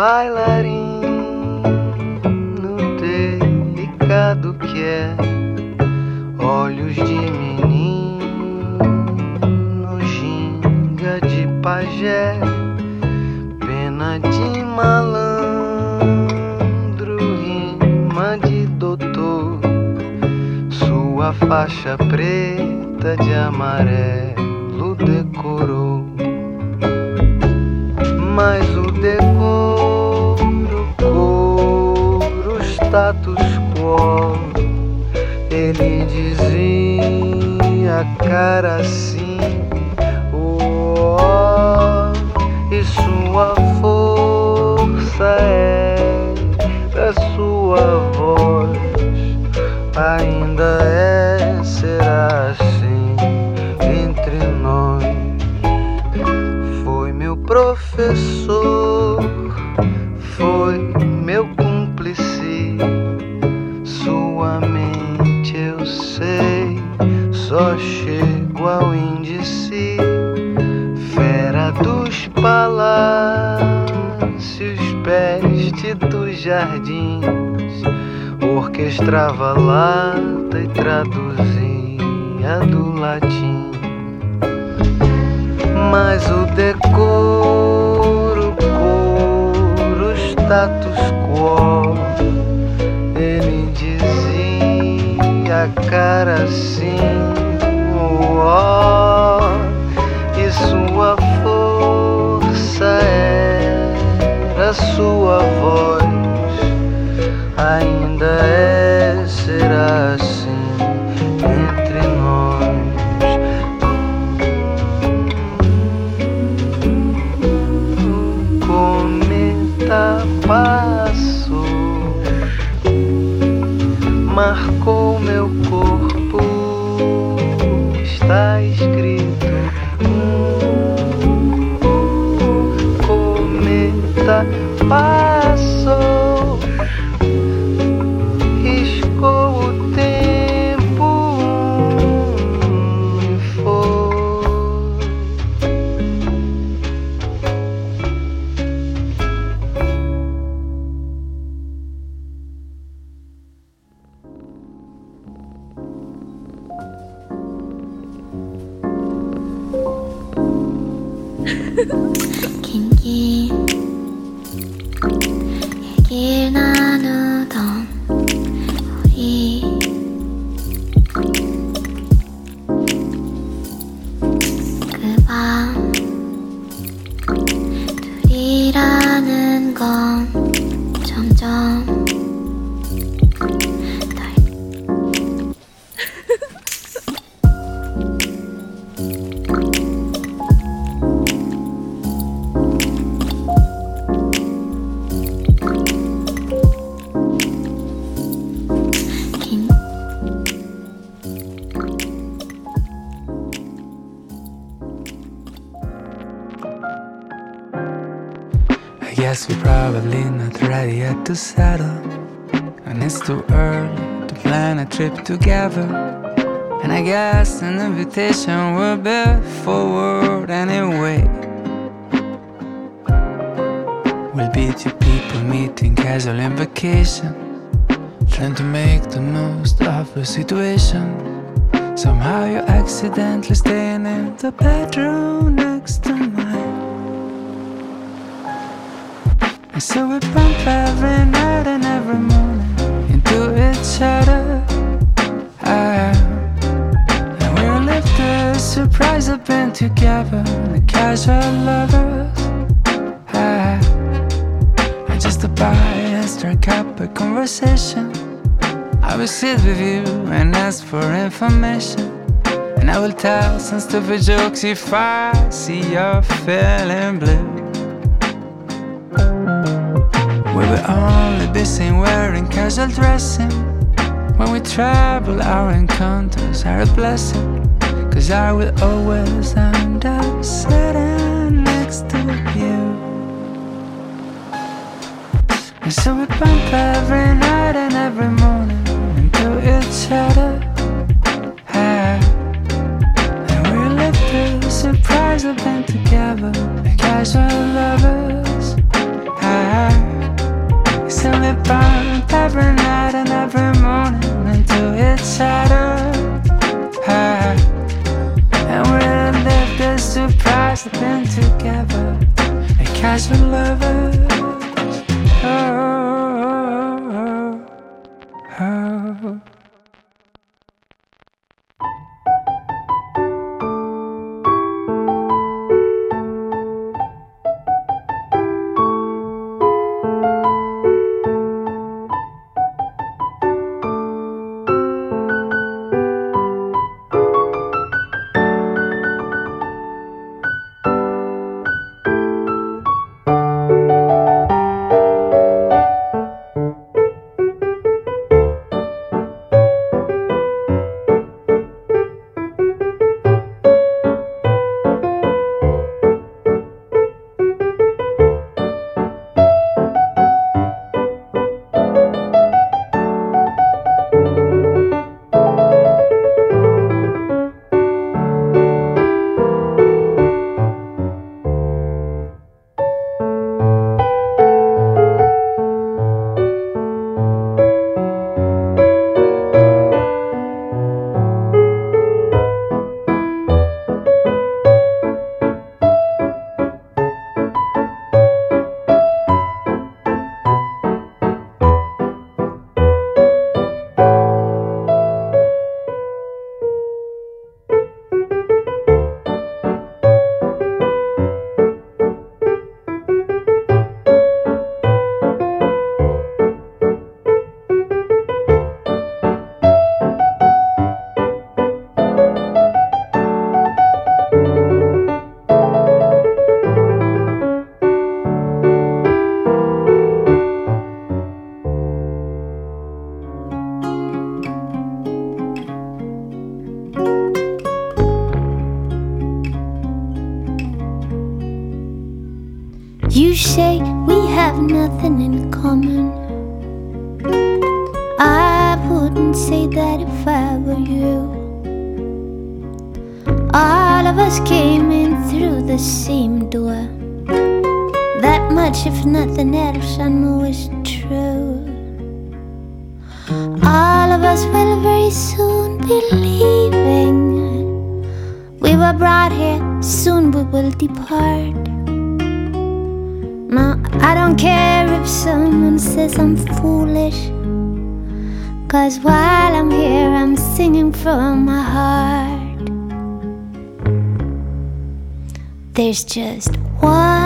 bailarino delicado Orquestrava lata e traduzia do latim mas o decoro, coro, status quo. Ele dizia cara assim, oh, e sua força era sua voz, Guess we're probably not ready yet to settle. And it's too early to plan a trip together. And I guess an invitation will be forward anyway. We'll be two people meeting casual in vacation. Trying to make the most of a situation. Somehow you're accidentally staying in the bedroom next to mine. So we bump every night and every morning into each other. Ah, and we live the surprise of being together, the casual lovers. Ah, and just buy and strike up a conversation. I will sit with you and ask for information. And I will tell some stupid jokes if I see you're feeling blue. We will only be seen wearing casual dressing. When we travel, our encounters are a blessing. Cause I will always end up sitting next to you. And so we bump every night and every morning into each other. And we live the surprise of being together, casual lovers till it burned every night and every morning until it shattered. And we're left as surprised that been together, a casual lover. Oh. You say we have nothing in common. I wouldn't say that if I were you. All of us came in through the same door. That much, if nothing else, I know is true. All of us will very soon be leaving. We were brought here, soon we will depart. No, I don't care if someone says I'm foolish. Cause while I'm here, I'm singing from my heart. There's just one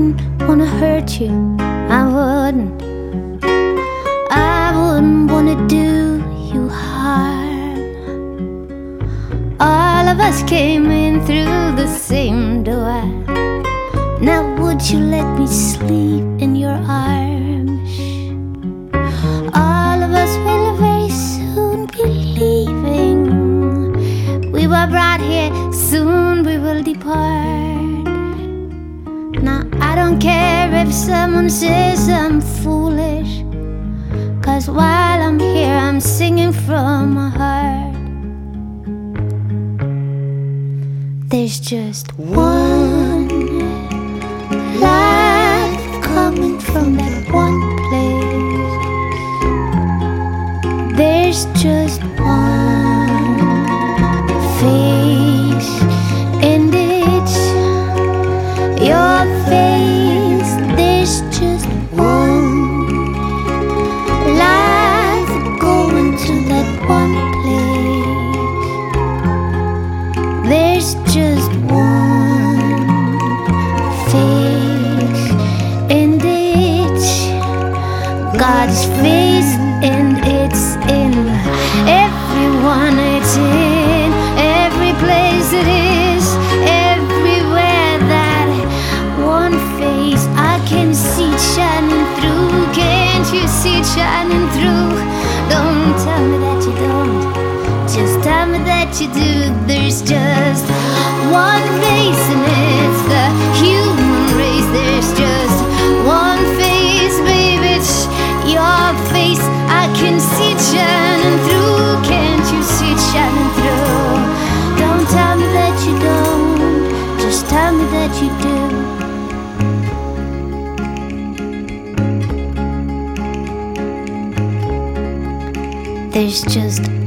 wouldn't wanna hurt you. I wouldn't. I wouldn't wanna do you harm. All of us came in through the same door. Now would you let me sleep in your arms? All of us will very soon be leaving. We were brought here, soon we will depart. I don't care if someone says I'm foolish. Cause while I'm here, I'm singing from my heart. There's just one life coming from that one place. There's just There's just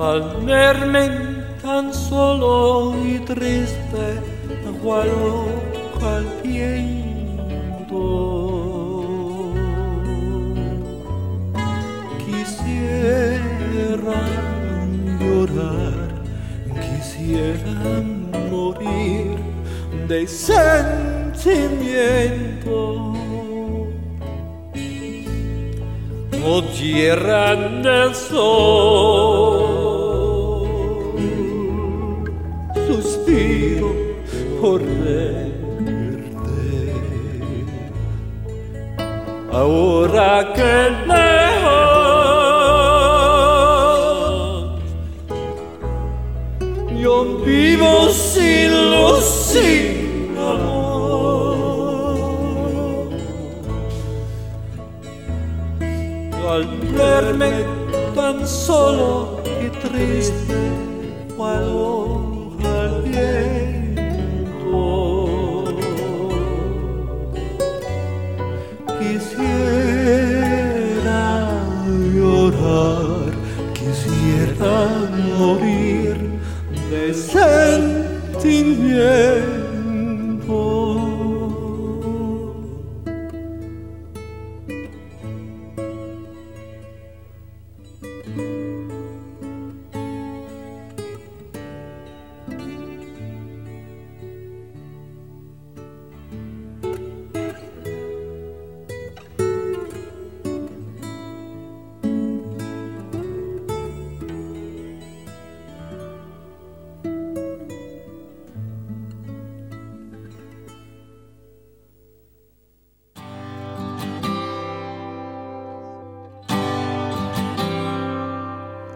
al tan solo y triste, aguardo caliento. Quisiera llorar, quisiera morir de sentimiento. Tierra del sol. correrte. Ahora que lejos yo vivo sin luz, sin amor. Al verme tan solo y triste, valor. Yeah.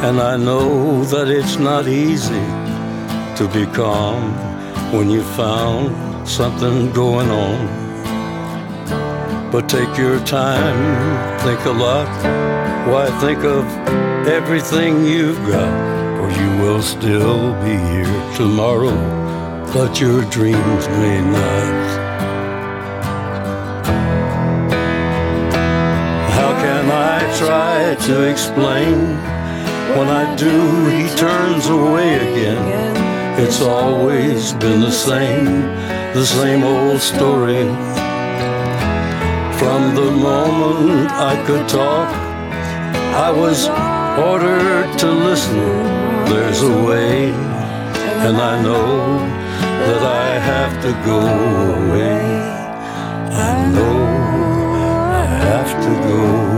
and I know that it's not easy to be calm when you found something going on. But take your time, think a lot. Why think of everything you've got? Or you will still be here tomorrow, but your dreams may not. How can I try to explain? When I do, he turns away again. It's always been the same, the same old story from the moment I could talk, I was ordered to listen. There's a way, and I know that I have to go away. I know I have to go.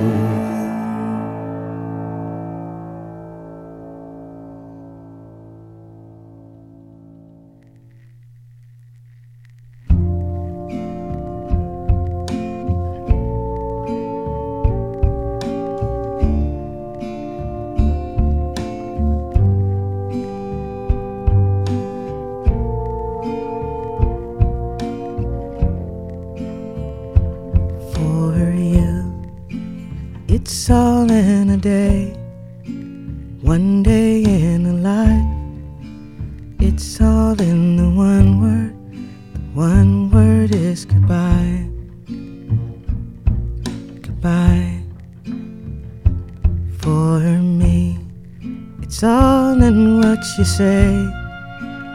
Say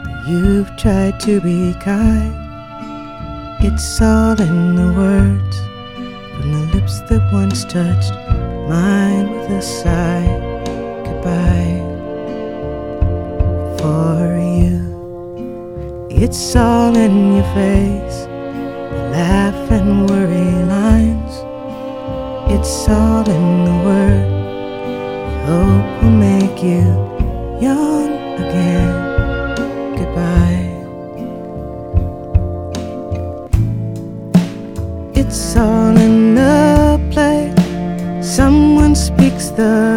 that you've tried to be kind. It's all in the words from the lips that once touched mine with a sigh. Goodbye for you. It's all in your face, the laugh and worry lines. It's all in the word. Hope will make you young again. Goodbye. It's all in the play. Someone speaks the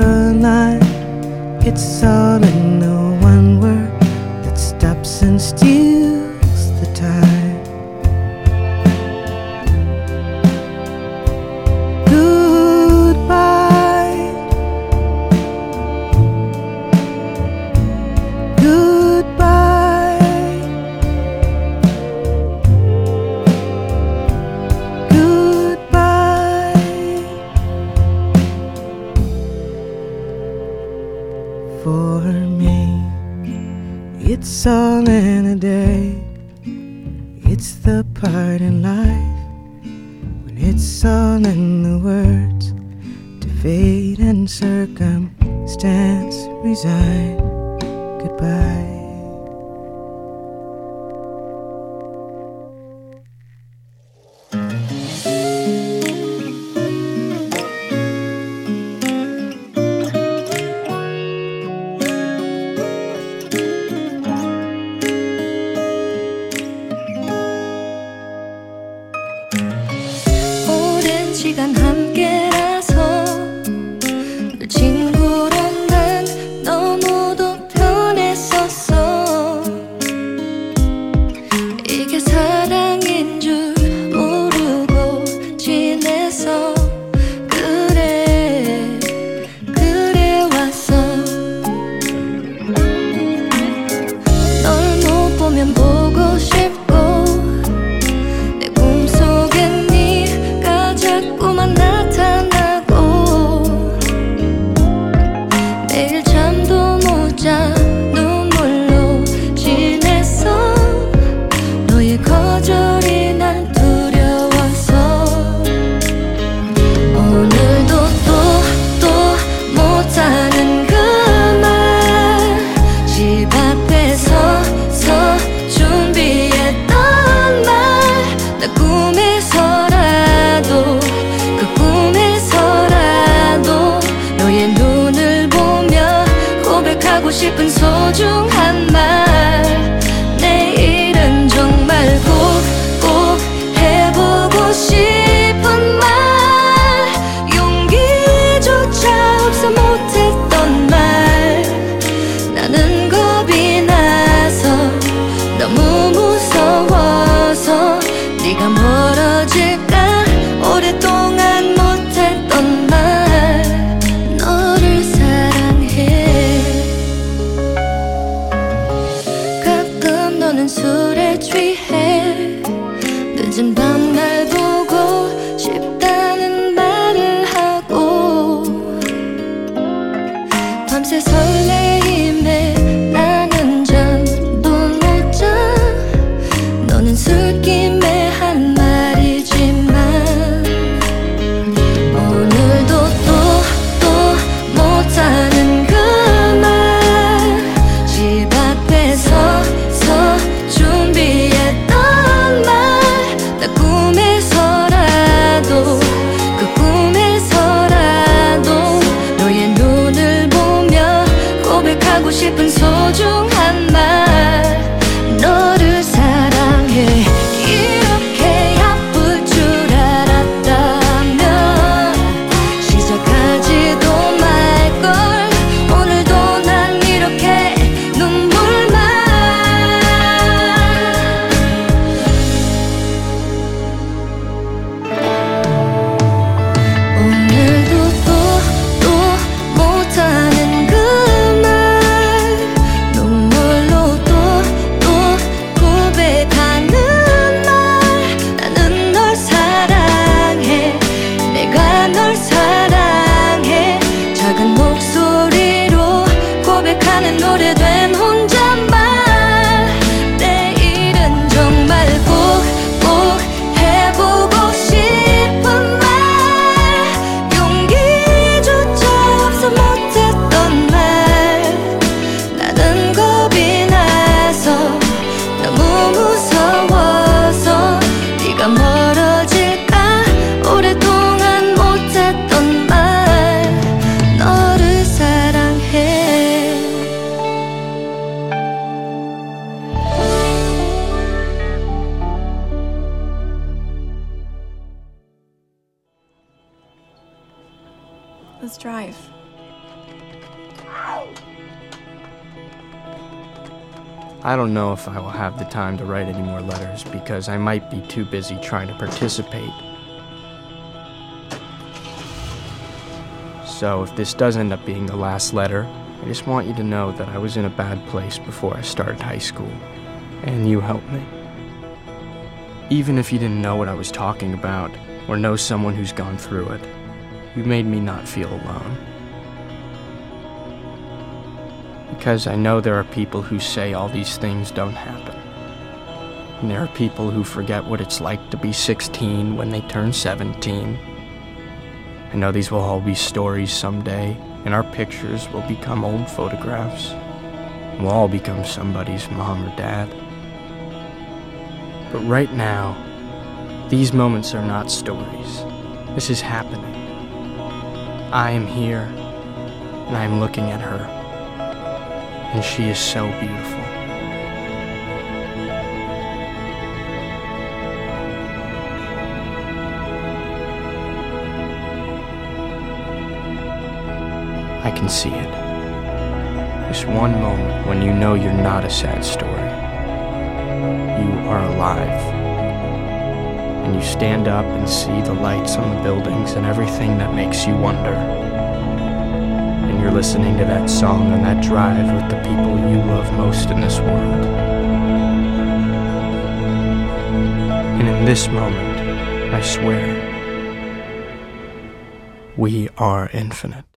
Let's drive. I don't know if I will have the time to write any more letters because I might be too busy trying to participate. So, if this does end up being the last letter, I just want you to know that I was in a bad place before I started high school, and you helped me. Even if you didn't know what I was talking about, or know someone who's gone through it, you made me not feel alone. Because I know there are people who say all these things don't happen. And there are people who forget what it's like to be 16 when they turn 17. I know these will all be stories someday, and our pictures will become old photographs. We'll all become somebody's mom or dad. But right now, these moments are not stories. This is happening. I am here, and I am looking at her and she is so beautiful. I can see it. This one moment when you know you're not a sad story. You are alive and you stand up and see the lights on the buildings and everything that makes you wonder. And you're listening to that song on that drive with the people you love most in this world. And in this moment, I swear, we are infinite.